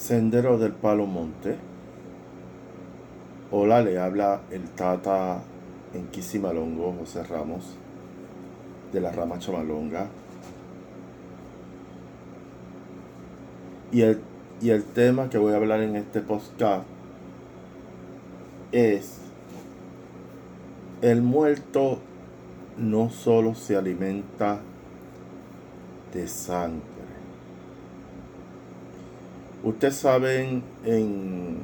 Sendero del Palo Monte. Hola, le habla el Tata en Quisimalongo, José Ramos, de la rama Chamalonga. Y el, y el tema que voy a hablar en este podcast es el muerto no solo se alimenta de sangre. Ustedes saben en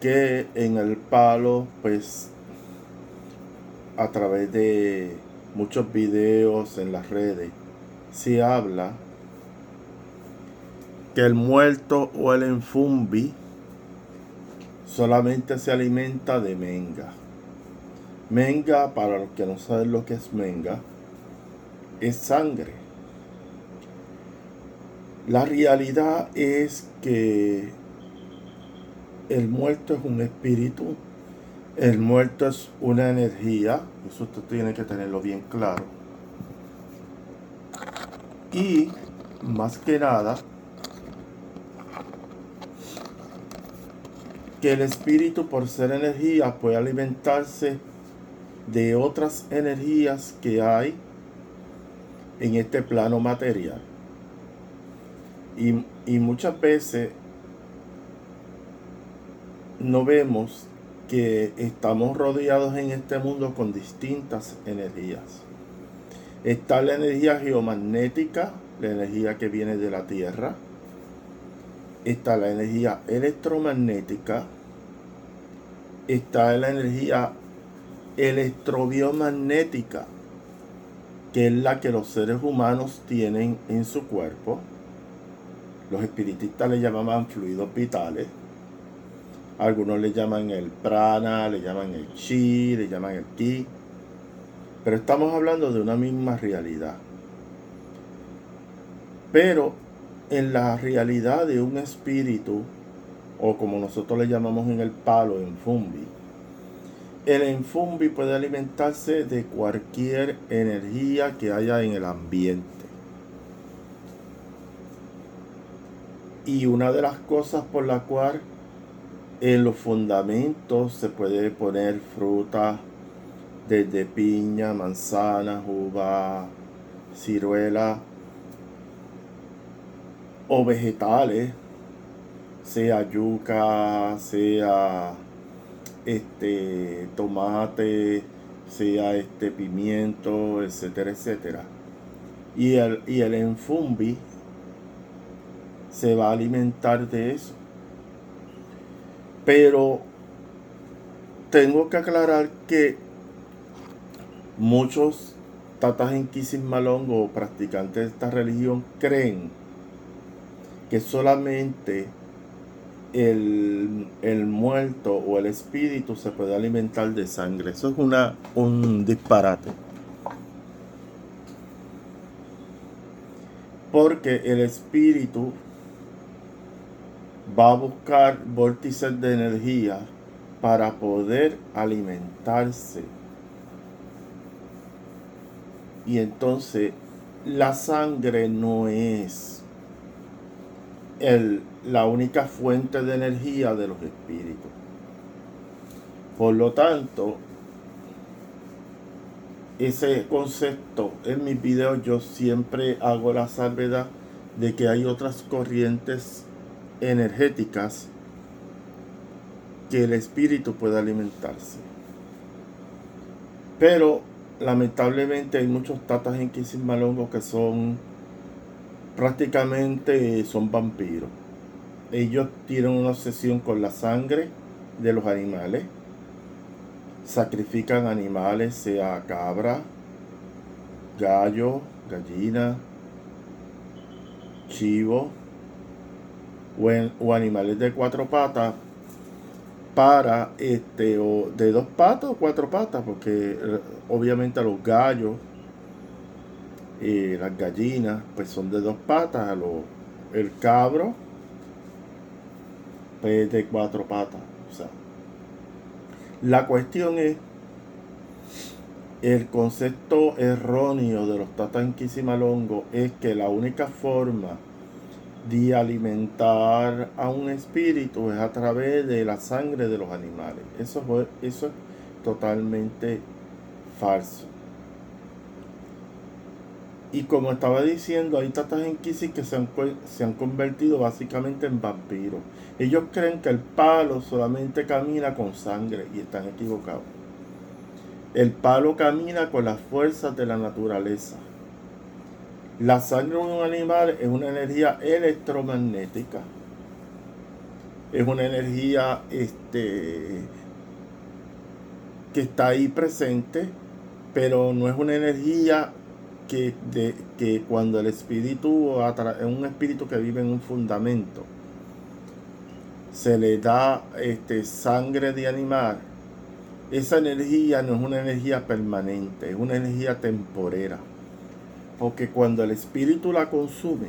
que en el palo, pues a través de muchos videos en las redes, se habla que el muerto o el enfumbi solamente se alimenta de menga. Menga, para los que no saben lo que es menga, es sangre. La realidad es que el muerto es un espíritu, el muerto es una energía, eso usted tiene que tenerlo bien claro. Y más que nada, que el espíritu por ser energía puede alimentarse de otras energías que hay en este plano material. Y, muchas veces no vemos que estamos rodeados en este mundo con distintas energías. Está la energía geomagnética, la energía que viene de la Tierra. Está la energía electromagnética. Está la energía electrobiomagnética, que es la que los seres humanos tienen en su cuerpo. Los espiritistas le llamaban fluidos vitales. Algunos le llaman el prana, le llaman el chi, le llaman el ki. Pero estamos hablando de una misma realidad. Pero en la realidad de un espíritu, o como nosotros le llamamos en el palo, en fumbi, el enfumbi puede alimentarse de cualquier energía que haya en el ambiente. Y una de las cosas por la cual en los fundamentos se puede poner fruta desde piña, manzana, uva, ciruela o vegetales, sea yuca, sea este tomate, sea este pimiento, etcétera, etcétera. Y el, y el enfumbi se va a alimentar de eso. Pero tengo que aclarar que muchos tatas en Malongo o practicantes de esta religión creen que solamente el, muerto o el espíritu se puede alimentar de sangre. Eso es una, un disparate. Porque el espíritu va a buscar vórtices de energía para poder alimentarse. Y entonces la sangre no es el, la única fuente de energía de los espíritus. Por lo tanto, ese concepto en mis videos yo siempre hago la salvedad de que hay otras corrientes energéticas que el espíritu puede alimentarse. Pero lamentablemente hay muchos tatas en Malongo que son prácticamente son vampiros. Ellos tienen una obsesión con la sangre de los animales. Sacrifican animales, sea cabra, gallo, gallina, chivo o, animales de cuatro patas para este o de dos patas o cuatro patas porque eh, obviamente a los gallos las gallinas pues son de dos patas, el cabro pues de cuatro patas. O la cuestión es el concepto erróneo de los tatanquisimalongos es que la única forma de alimentar a un espíritu es a través de la sangre de los animales. Eso, eso es totalmente falso. Y como estaba diciendo, hay tatas en que se han, se han convertido básicamente en vampiros. Ellos creen que el palo solamente camina con sangre y están equivocados. El palo camina con las fuerzas de la naturaleza. La sangre de un animal es una energía electromagnética. Es una energía este, que está ahí presente, pero no es una energía que, de, que cuando el espíritu, es un espíritu que vive en un fundamento, se le da este, sangre de animal, esa energía no es una energía permanente, es una energía temporera. Porque cuando el espíritu la consume,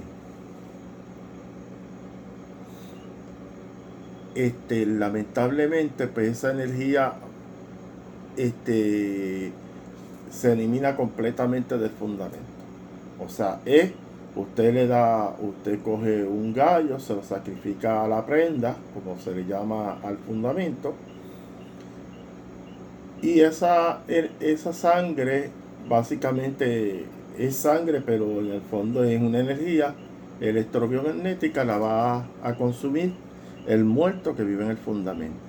este, lamentablemente, pues esa energía este, se elimina completamente del fundamento. O sea, es, usted le da, usted coge un gallo, se lo sacrifica a la prenda, como se le llama al fundamento, y esa, esa sangre básicamente es sangre, pero en el fondo es una energía electrobiomagnética, la va a consumir el muerto que vive en el fundamento.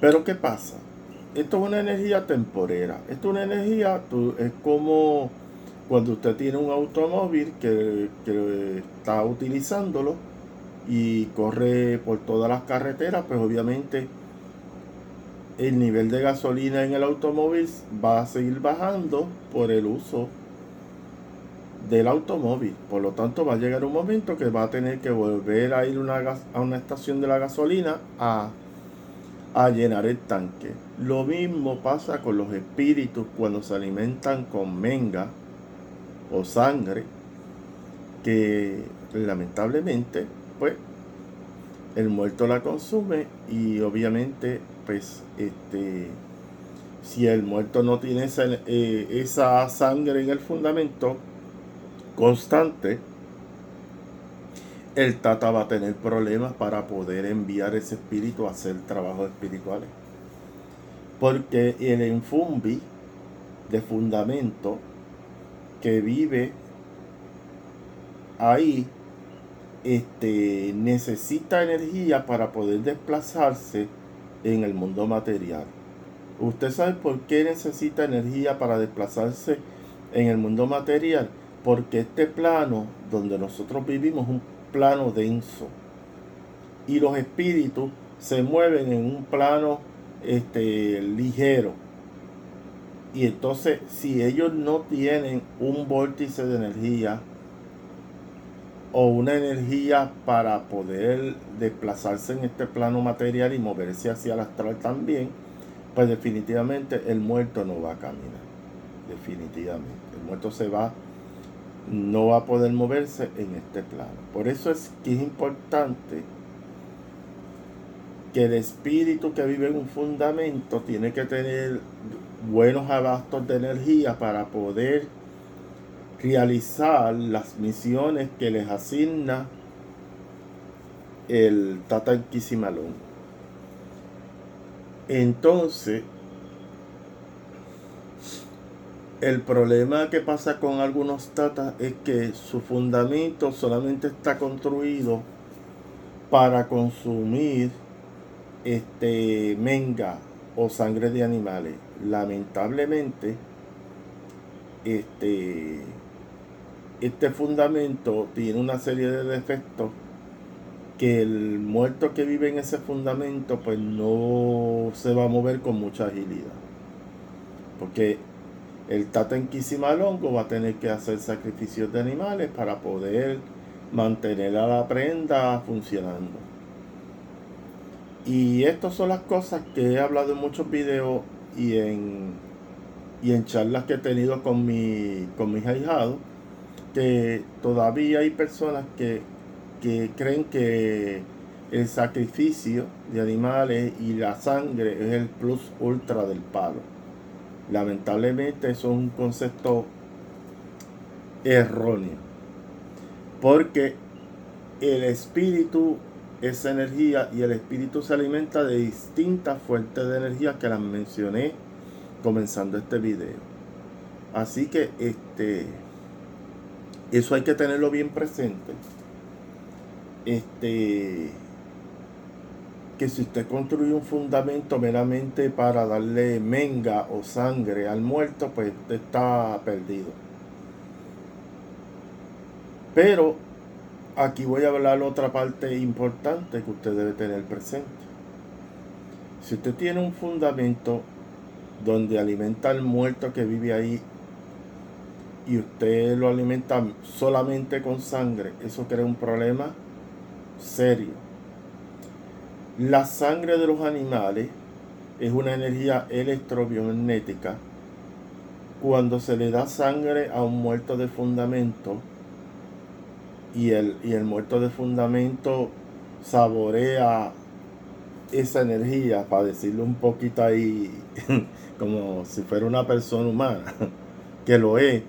Pero ¿qué pasa? Esto es una energía temporera. Esto es una energía, es como cuando usted tiene un automóvil que, que está utilizándolo y corre por todas las carreteras, pues obviamente el nivel de gasolina en el automóvil va a seguir bajando por el uso del automóvil. Por lo tanto, va a llegar un momento que va a tener que volver a ir a una estación de la gasolina a, a llenar el tanque. Lo mismo pasa con los espíritus cuando se alimentan con menga o sangre, que lamentablemente, pues, el muerto la consume y obviamente pues este si el muerto no tiene esa, eh, esa sangre en el fundamento constante, el tata va a tener problemas para poder enviar ese espíritu a hacer trabajos espirituales. Porque el enfumbi de fundamento que vive ahí este, necesita energía para poder desplazarse en el mundo material. ¿Usted sabe por qué necesita energía para desplazarse en el mundo material? Porque este plano donde nosotros vivimos es un plano denso. Y los espíritus se mueven en un plano este, ligero. Y entonces, si ellos no tienen un vórtice de energía o una energía para poder desplazarse en este plano material y moverse hacia el astral también, pues definitivamente el muerto no va a caminar. Definitivamente. El muerto se va, no va a poder moverse en este plano. Por eso es que es importante que el espíritu que vive en un fundamento tiene que tener buenos abastos de energía para poder realizar las misiones que les asigna el Tata Inquisimalón. Entonces, el problema que pasa con algunos tatas es que su fundamento solamente está construido para consumir este menga o sangre de animales. Lamentablemente, este este fundamento tiene una serie de defectos que el muerto que vive en ese fundamento pues no se va a mover con mucha agilidad. Porque el Tata Malongo va a tener que hacer sacrificios de animales para poder mantener a la prenda funcionando. Y estas son las cosas que he hablado en muchos videos y en, y en charlas que he tenido con, mi, con mis ahijados que todavía hay personas que, creen que el sacrificio de animales y la sangre es el plus ultra del palo. Lamentablemente eso es un concepto erróneo. Porque el espíritu es energía y el espíritu se alimenta de distintas fuentes de energía que las mencioné comenzando este video. Así que este eso hay que tenerlo bien presente. Este que si usted construye un fundamento meramente para darle menga o sangre al muerto, pues usted está perdido. Pero aquí voy a hablar otra parte importante que usted debe tener presente. Si usted tiene un fundamento donde alimenta al muerto que vive ahí y usted lo alimenta solamente con sangre, eso crea un problema serio. La sangre de los animales es una energía electromagnética. Cuando se le da sangre a un muerto de fundamento y el, y el muerto de fundamento saborea esa energía, para decirlo un poquito ahí, como si fuera una persona humana, que lo es,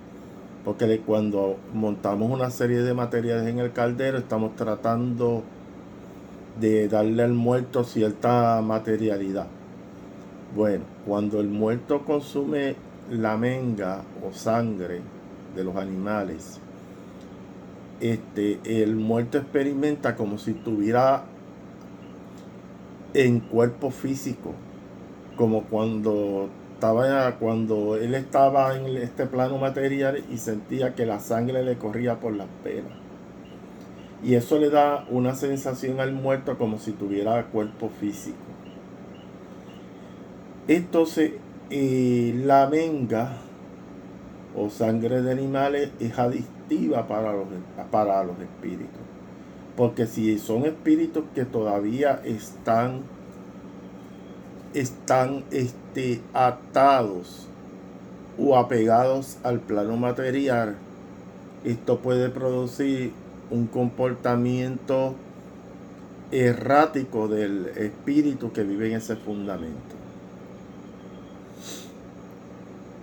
porque cuando montamos una serie de materiales en el caldero estamos tratando de darle al muerto cierta materialidad. Bueno, cuando el muerto consume la menga o sangre de los animales, este, el muerto experimenta como si estuviera en cuerpo físico, como cuando estaba cuando él estaba en este plano material y sentía que la sangre le corría por las venas. Y eso le da una sensación al muerto como si tuviera cuerpo físico. Entonces, eh, la menga o sangre de animales es adictiva para los, para los espíritus. Porque si son espíritus que todavía están, están este, atados o apegados al plano material, esto puede producir un comportamiento errático del espíritu que vive en ese fundamento.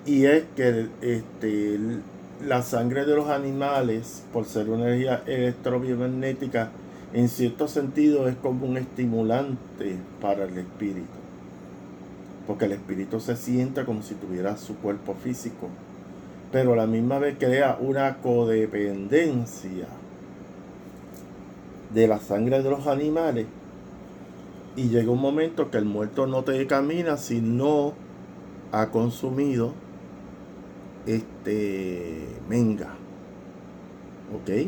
Y es que este, la sangre de los animales, por ser una energía electrobiomagnética, en cierto sentido es como un estimulante para el espíritu. Porque el espíritu se siente como si tuviera su cuerpo físico. Pero a la misma vez crea una codependencia de la sangre de los animales. Y llega un momento que el muerto no te camina si no ha consumido este menga. ¿Ok?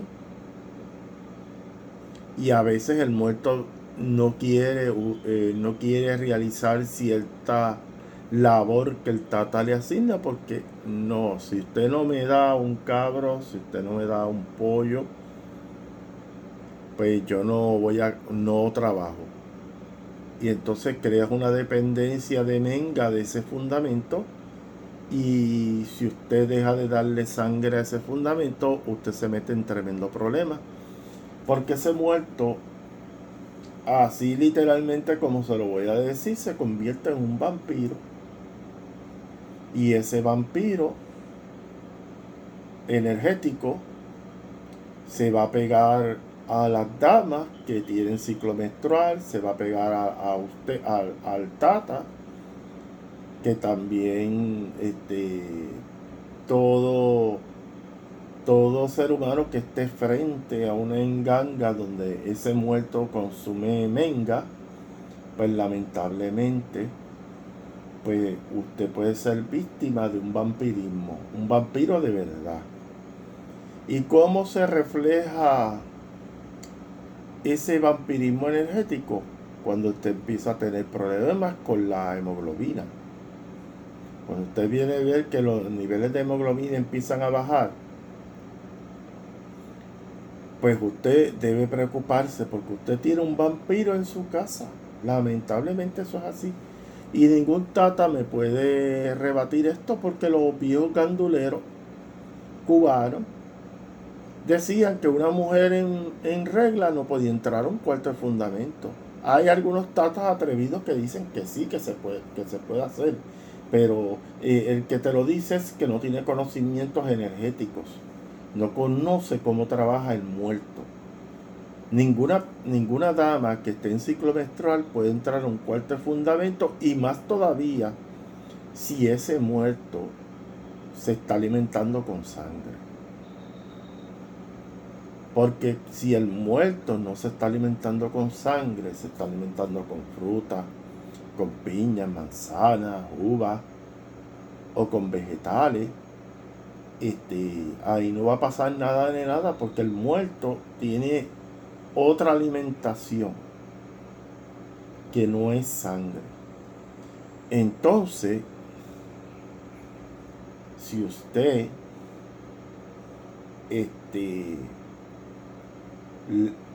Y a veces el muerto no quiere, eh, no quiere realizar cierta labor que el tata le asigna porque no, si usted no me da un cabro, si usted no me da un pollo, pues yo no voy a, no trabajo. Y entonces creas una dependencia de menga de ese fundamento y si usted deja de darle sangre a ese fundamento, usted se mete en tremendo problema. Porque ese muerto, así literalmente como se lo voy a decir, se convierte en un vampiro. Y ese vampiro energético se va a pegar a las damas que tienen ciclo menstrual, se va a pegar a, usted, al, al tata, que también este, todo, todo ser humano que esté frente a una enganga donde ese muerto consume menga, pues lamentablemente, pues usted puede ser víctima de un vampirismo, un vampiro de verdad. ¿Y cómo se refleja ese vampirismo energético? Cuando usted empieza a tener problemas con la hemoglobina cuando usted viene a ver que los niveles de hemoglobina empiezan a bajar, pues usted debe preocuparse porque usted tiene un vampiro en su casa. Lamentablemente eso es así. Y ningún tata me puede rebatir esto porque los viejos ganduleros cubanos decían que una mujer en, en regla no podía entrar a un cuarto de fundamento. Hay algunos tatas atrevidos que dicen que sí, que se puede, que se hacer pero eh, el que te lo dice es que no tiene conocimientos energéticos. No conoce cómo trabaja el muerto. Ninguna, ninguna dama que esté en ciclo menstrual puede entrar a un cuarto de fundamento y más todavía si ese muerto se está alimentando con sangre. Porque si el muerto no se está alimentando con sangre, se está alimentando con fruta, con piñas, manzanas, uvas o con vegetales, este, ahí no va a pasar nada de nada porque el muerto tiene otra alimentación que no es sangre. Entonces, si usted este,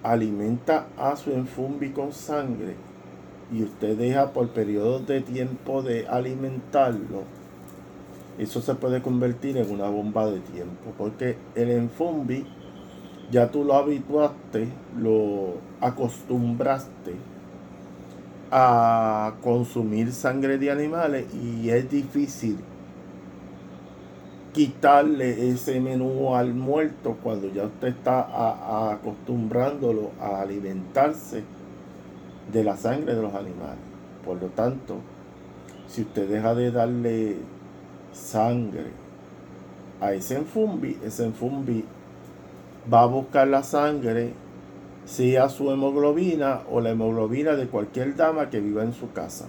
alimenta a su enfumbi con sangre y usted deja por periodos de tiempo de alimentarlo, eso se puede convertir en una bomba de tiempo, porque el enfumbi ya tú lo habituaste, lo acostumbraste a consumir sangre de animales y es difícil quitarle ese menú al muerto cuando ya usted está acostumbrándolo a alimentarse de la sangre de los animales. Por lo tanto, si usted deja de darle sangre. A ese enfumbi, ese enfumbi. Va a buscar la sangre, sea su hemoglobina o la hemoglobina de cualquier dama que viva en su casa.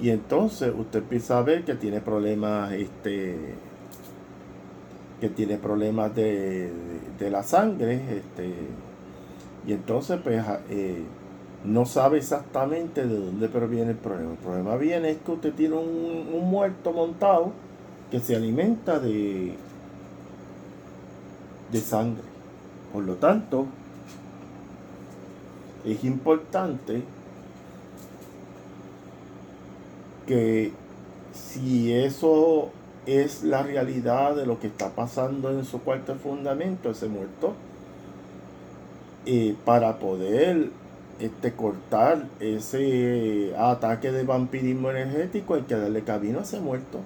Y entonces usted empieza a ver que tiene problemas, este, que tiene problemas de, la sangre, este, y entonces pues eh, no sabe exactamente de dónde proviene el problema. El problema viene es que usted tiene un, muerto montado que se alimenta de, de sangre. Por lo tanto, es importante que si eso es la realidad de lo que está pasando en su cuarto fundamento, ese muerto, eh, para poder este, cortar ese ataque de vampirismo energético hay que darle camino a ese muerto.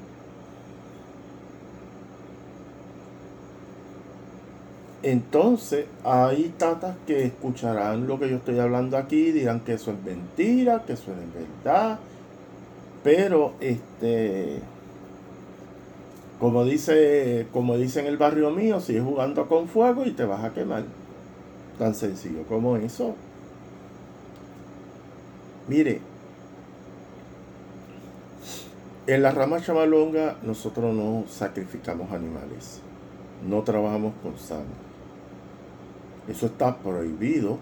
Entonces, hay tatas que escucharán lo que yo estoy hablando aquí, dirán que eso es mentira, que eso es verdad, pero este como dice, como dice en el barrio mío, sigues jugando con fuego y te vas a quemar. Tan sencillo como eso. Mire, en la rama chamalonga nosotros no sacrificamos animales, no trabajamos con sangre. Eso está prohibido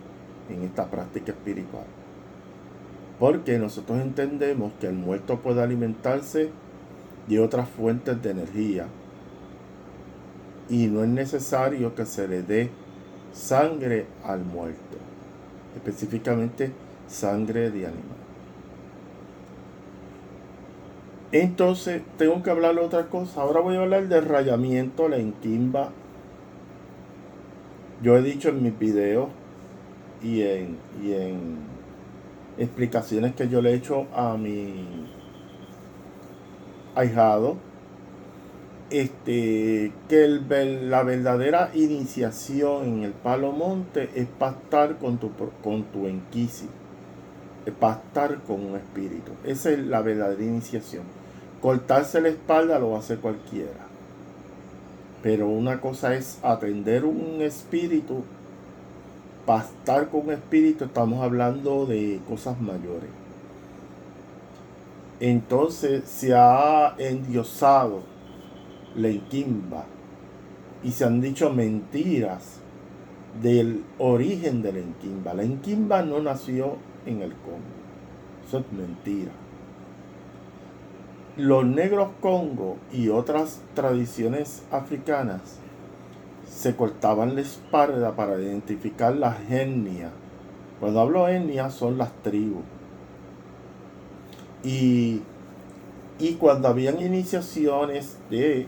en esta práctica espiritual. Porque nosotros entendemos que el muerto puede alimentarse de otras fuentes de energía y no es necesario que se le dé sangre al muerto, específicamente sangre de animal. Entonces, tengo que hablar de otra cosa. Ahora voy a hablar del rayamiento, la enquimba. Yo he dicho en mis videos y en, y en explicaciones que yo le he hecho a mi ahijado este, que el, la verdadera iniciación en el palo monte es pastar con tu, con tu es pastar con un espíritu. Esa es la verdadera iniciación. Cortarse la espalda lo hace cualquiera. Pero una cosa es atender un espíritu pastar con espíritu, estamos hablando de cosas mayores. Entonces se ha endiosado la enquimba y se han dicho mentiras del origen de la enquimba. La enquimba no nació en el Congo. Eso es mentira. Los negros Congo y otras tradiciones africanas se cortaban la espalda para identificar las etnias. Cuando hablo etnia son las tribus. Y, cuando habían iniciaciones de,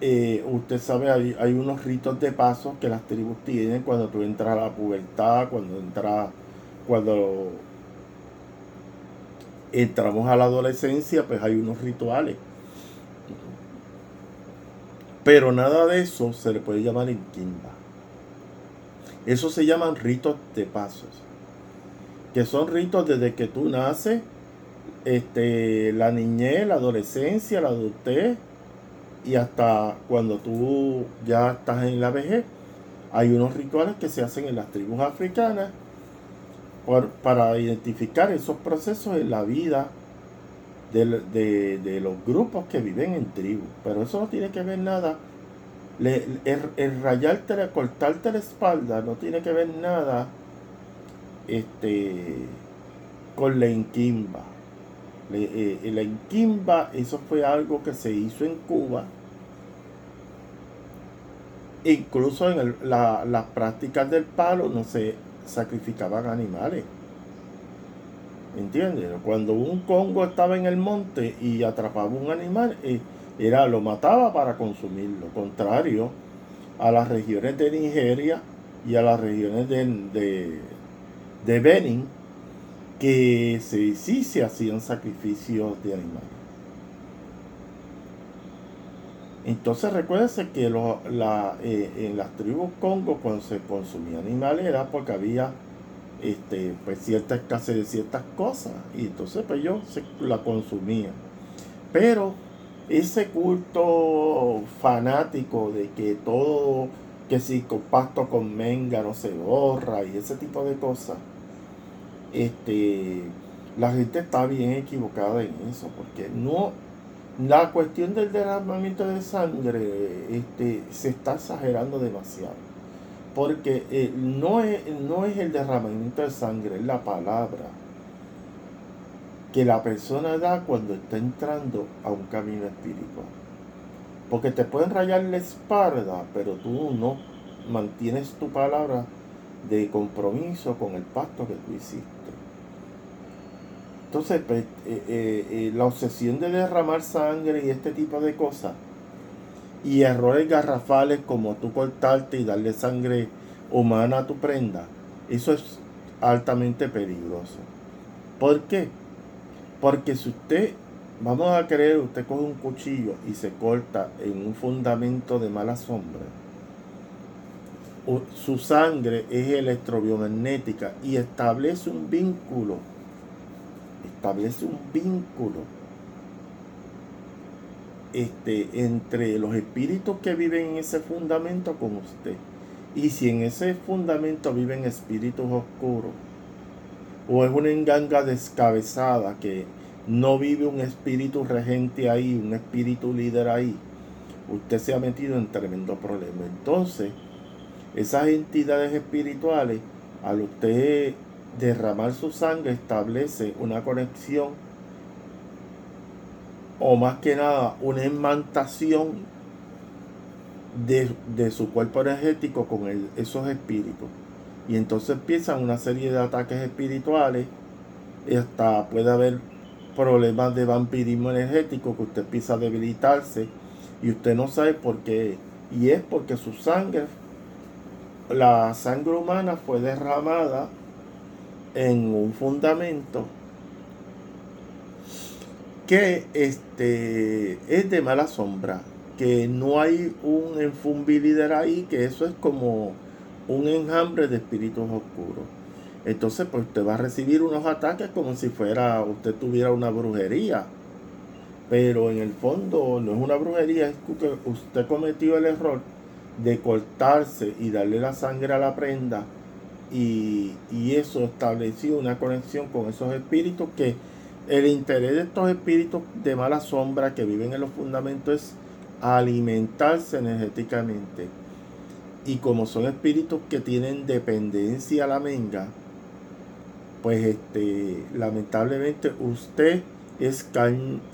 eh, usted sabe, hay, hay, unos ritos de paso que las tribus tienen cuando tú entras a la pubertad, cuando entras, cuando entramos a la adolescencia, pues hay unos rituales Pero nada de eso se le puede llamar en Kimba. Eso se llaman ritos de pasos. Que son ritos desde que tú naces, este, la niñez, la adolescencia, la adultez y hasta cuando tú ya estás en la vejez. Hay unos rituales que se hacen en las tribus africanas para identificar esos procesos en la vida de, los grupos que viven en tribu. Pero eso no tiene que ver nada. el, rayarte, cortarte la espalda no tiene que ver nada este, con la inquimba. Eh, la inquimba, eso fue algo que se hizo en Cuba. Incluso en las prácticas del palo no se sacrificaban animales. ¿Entiendes? Cuando un congo estaba en el monte y atrapaba un animal, eh, era, lo mataba para consumirlo. Contrario a las regiones de Nigeria y a las regiones de, de, Benin, que sí se hacían sacrificios de animales. Entonces recuérdense que la, eh, en las tribus Congo cuando se consumía animales era porque había este, pues cierta escasez de ciertas cosas y entonces pues yo la consumía. Pero ese culto fanático de que todo, que si compacto con no se borra y ese tipo de cosas, este, la gente está bien equivocada en eso, porque no, la cuestión del derramamiento de sangre este, se está exagerando demasiado porque eh, no, es, no es el derramamiento de sangre, es la palabra que la persona da cuando está entrando a un camino espiritual. Porque te pueden rayar la espalda, pero tú no mantienes tu palabra de compromiso con el pacto que tú hiciste. Entonces, pues, eh, eh, la obsesión de derramar sangre y este tipo de cosas y errores garrafales como tú cortarte y darle sangre humana a tu prenda, eso es altamente peligroso. ¿Por qué? Porque si usted, vamos a creer, usted coge un cuchillo y se corta en un fundamento de mala sombra, su sangre es electrobiomagnética y establece un vínculo, establece un vínculo este, entre los espíritus que viven en ese fundamento con usted. Y si en ese fundamento viven espíritus oscuros, o es una enganga descabezada que no vive un espíritu regente ahí, un espíritu líder ahí, usted se ha metido en tremendo problema. Entonces, esas entidades espirituales, al usted derramar su sangre, establece una conexión o más que nada una imantación de, su cuerpo energético con esos espíritus. Y entonces empiezan una serie de ataques espirituales. Y hasta puede haber problemas de vampirismo energético que usted empieza a debilitarse y usted no sabe por qué. Y es porque su sangre, la sangre humana fue derramada en un fundamento que este, es de mala sombra, que no hay un enfumbilidad ahí, que eso es como un enjambre de espíritus oscuros. Entonces, pues usted va a recibir unos ataques como si fuera, usted tuviera una brujería. Pero en el fondo no es una brujería, es que usted cometió el error de cortarse y darle la sangre a la prenda. Y, y eso estableció una conexión con esos espíritus que el interés de estos espíritus de mala sombra que viven en los fundamentos es alimentarse energéticamente. Y como son espíritus que tienen dependencia a la menga, pues este, lamentablemente usted es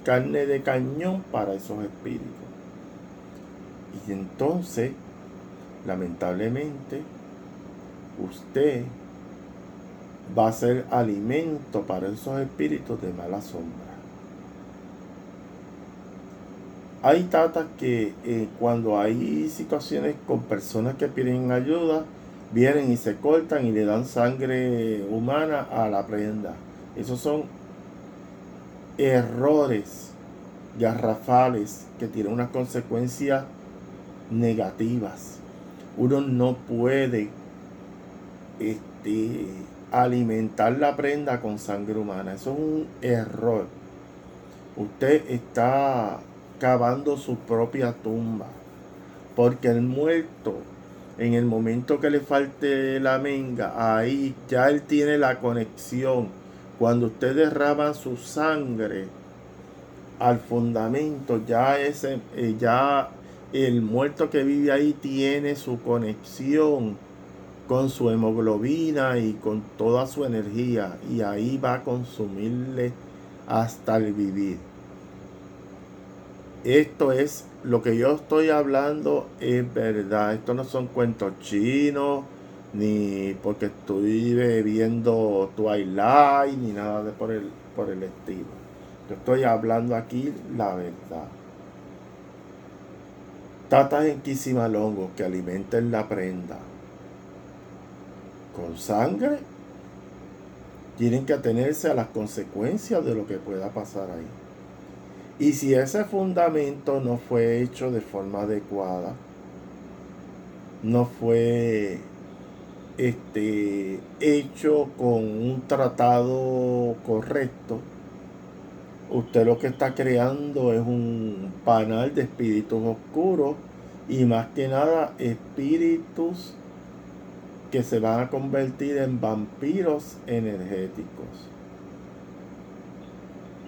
carne de cañón para esos espíritus. Y entonces, lamentablemente, usted va a ser alimento para esos espíritus de mala sombra. Hay tatas que eh, cuando hay situaciones con personas que piden ayuda, vienen y se cortan y le dan sangre humana a la prenda. Esos son errores garrafales que tienen unas consecuencias negativas. Uno no puede este, alimentar la prenda con sangre humana. Eso es un error. Usted está cavando su propia tumba. Porque el muerto, en el momento que le falte la menga, ahí ya él tiene la conexión. Cuando usted derrama su sangre al fundamento, ya ese, eh, ya el muerto que vive ahí tiene su conexión con su hemoglobina y con toda su energía y ahí va a consumirle hasta el vivir. Esto es lo que yo estoy hablando es verdad. Esto no son cuentos chinos ni porque estoy viendo Twilight ni nada de por el por el estilo. Yo estoy hablando aquí la verdad. Tatas en Quisimalongo que alimenten la prenda con sangre, tienen que atenerse a las consecuencias de lo que pueda pasar ahí. Y si ese fundamento no fue hecho de forma adecuada, no fue este, hecho con un tratado correcto, usted lo que está creando es un panal de espíritus oscuros y más que nada espíritus que se van a convertir en vampiros energéticos.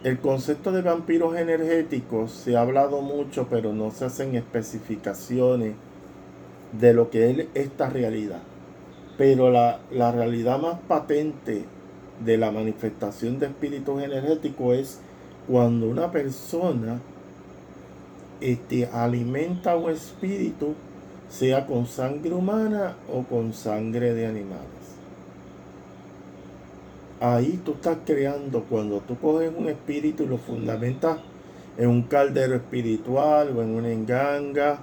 El concepto de vampiros energéticos se ha hablado mucho, pero no se hacen especificaciones de lo que es esta realidad. Pero la, la realidad más patente de la manifestación de espíritus energéticos es cuando una persona este, alimenta un espíritu sea con sangre humana o con sangre de animales. Ahí tú estás creando, cuando tú coges un espíritu y lo fundamentas en un caldero espiritual o en una enganga,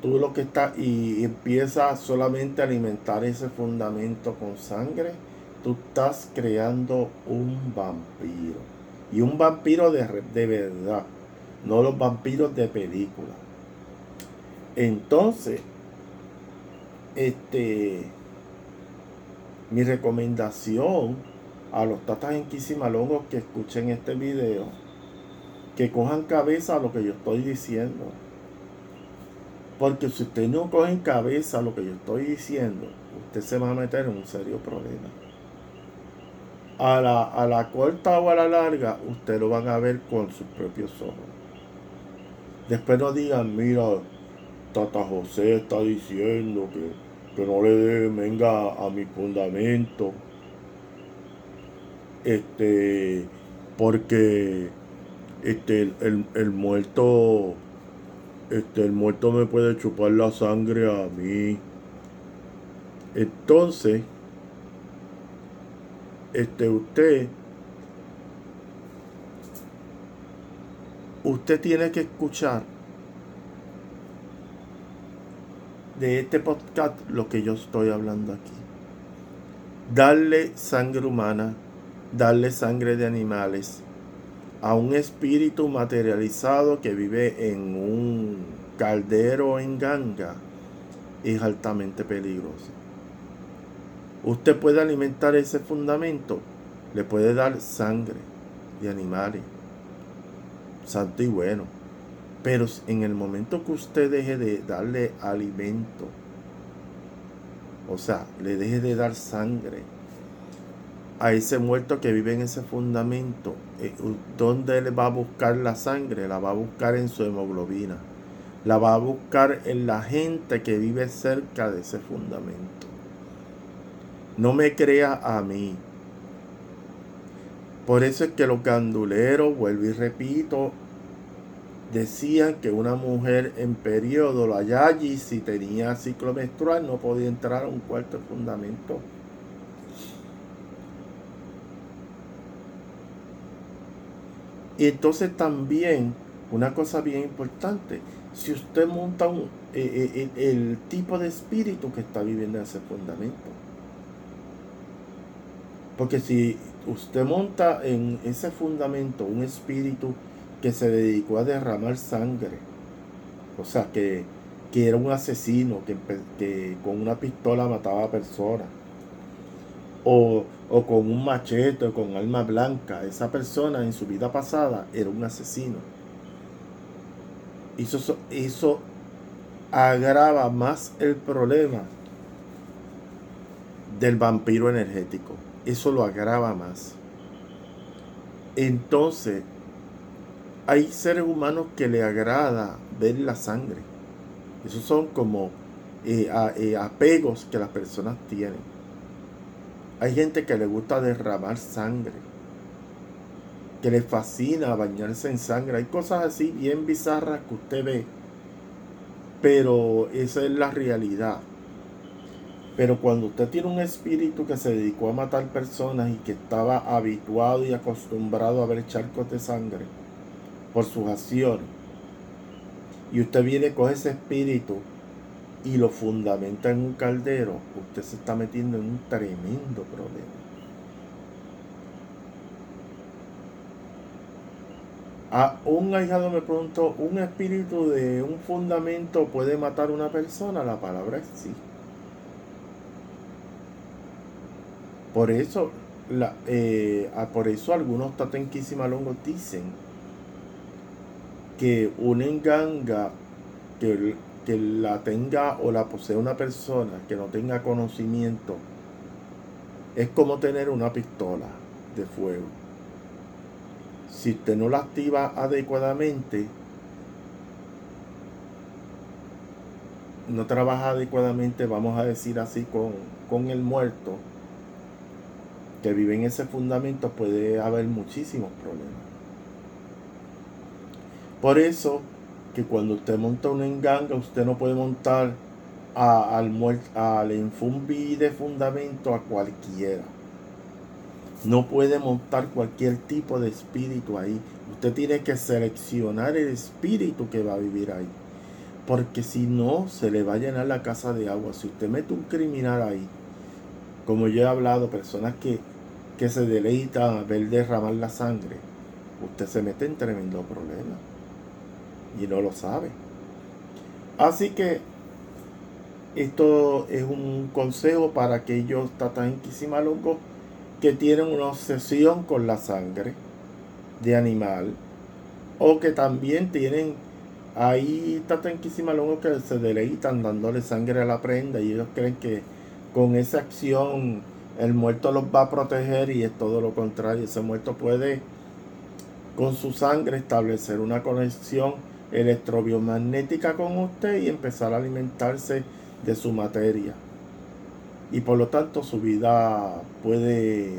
tú lo que estás y empiezas solamente a alimentar ese fundamento con sangre, tú estás creando un vampiro. Y un vampiro de, de verdad, no los vampiros de película. Entonces, este, mi recomendación a los tatas en Quisimalongos que escuchen este video, que cojan cabeza a lo que yo estoy diciendo. Porque si usted no coge en cabeza lo que yo estoy diciendo, usted se va a meter en un serio problema. A la, a la corta o a la larga, usted lo van a ver con sus propios ojos. Después no digan, mira, Tata José está diciendo que, que no le dé venga a mi fundamento. Este, porque este, el, el, muerto, este, el muerto me puede chupar la sangre a mí. Entonces, este, usted, usted tiene que escuchar de este podcast lo que yo estoy hablando aquí. Darle sangre humana, darle sangre de animales a un espíritu materializado que vive en un caldero en ganga es altamente peligroso. Usted puede alimentar ese fundamento, le puede dar sangre de animales, santo y bueno pero en el momento que usted deje de darle alimento, o sea, le deje de dar sangre a ese muerto que vive en ese fundamento, eh, ¿dónde le va a buscar la sangre? La va a buscar en su hemoglobina. La va a buscar en la gente que vive cerca de ese fundamento. No me crea a mí. Por eso es que los ganduleros, vuelvo y repito, decían que una mujer en periodo, la yayi, si tenía ciclo menstrual, no podía entrar a un cuarto fundamento. Y entonces también, una cosa bien importante, si usted monta un, eh, eh, el, el tipo de espíritu que está viviendo en ese fundamento. Porque si usted monta en ese fundamento un espíritu que se dedicó a derramar sangre. O sea, que, que era un asesino que, que con una pistola mataba a personas o, con un machete o con arma blanca. Esa persona en su vida pasada era un asesino. Eso, eso agrava más el problema del vampiro energético. Eso lo agrava más. Entonces, hay seres humanos que le agrada ver la sangre. Esos son como eh, eh, apegos que las personas tienen. Hay gente que le gusta derramar sangre, que le fascina bañarse en sangre. Hay cosas así bien bizarras que usted ve, pero esa es la realidad. Pero cuando usted tiene un espíritu que se dedicó a matar personas y que estaba habituado y acostumbrado a ver charcos de sangre por sus acciones, y usted viene con ese espíritu y lo fundamenta en un caldero, usted se está metiendo en un tremendo problema. A un ahijado me preguntó, ¿un espíritu de un fundamento puede matar a una persona? La palabra es sí. Por eso, la, eh, por eso algunos tatenquisimalongos dicen que una enganga que, que la tenga o la posee una persona que no tenga conocimiento es como tener una pistola de fuego. Si usted no la activa adecuadamente, no trabaja adecuadamente, vamos a decir así, con, con el muerto, que vive en ese fundamento, puede haber muchísimos problemas. Por eso que cuando usted monta una enganga, usted no puede montar al, al infumbi de fundamento a cualquiera. No puede montar cualquier tipo de espíritu ahí. Usted tiene que seleccionar el espíritu que va a vivir ahí. Porque si no, se le va a llenar la casa de agua. Si usted mete un criminal ahí, como yo he hablado, personas que, que se deleitan a ver derramar la sangre, usted se mete en tremendo problema y no lo sabe. Así que esto es un consejo para aquellos tatanquisimalongos que tienen una obsesión con la sangre de animal o que también tienen ahí tatanquisimalongos que se deleitan dándole sangre a la prenda y ellos creen que con esa acción el muerto los va a proteger y es todo lo contrario. Ese muerto puede con su sangre establecer una conexión electrobiomagnética con usted y empezar a alimentarse de su materia. Y por lo tanto su vida puede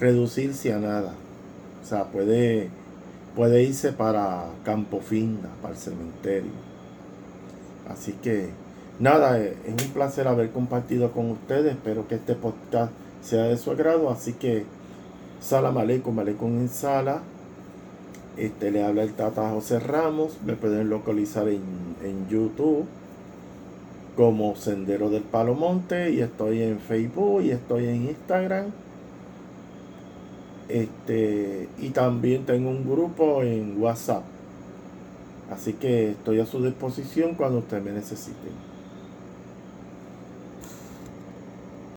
reducirse a nada. O sea, puede, puede irse para Campo Finda, para el cementerio. Así que nada, es un placer haber compartido con ustedes. Espero que este podcast sea de su agrado. Así que salam aleikum, aleikum en sala. Este le habla el Tata José Ramos. Me pueden localizar en, en YouTube como Sendero del Palo Monte. Y estoy en Facebook y estoy en Instagram. Este, y también tengo un grupo en WhatsApp. Así que estoy a su disposición cuando ustedes me necesiten.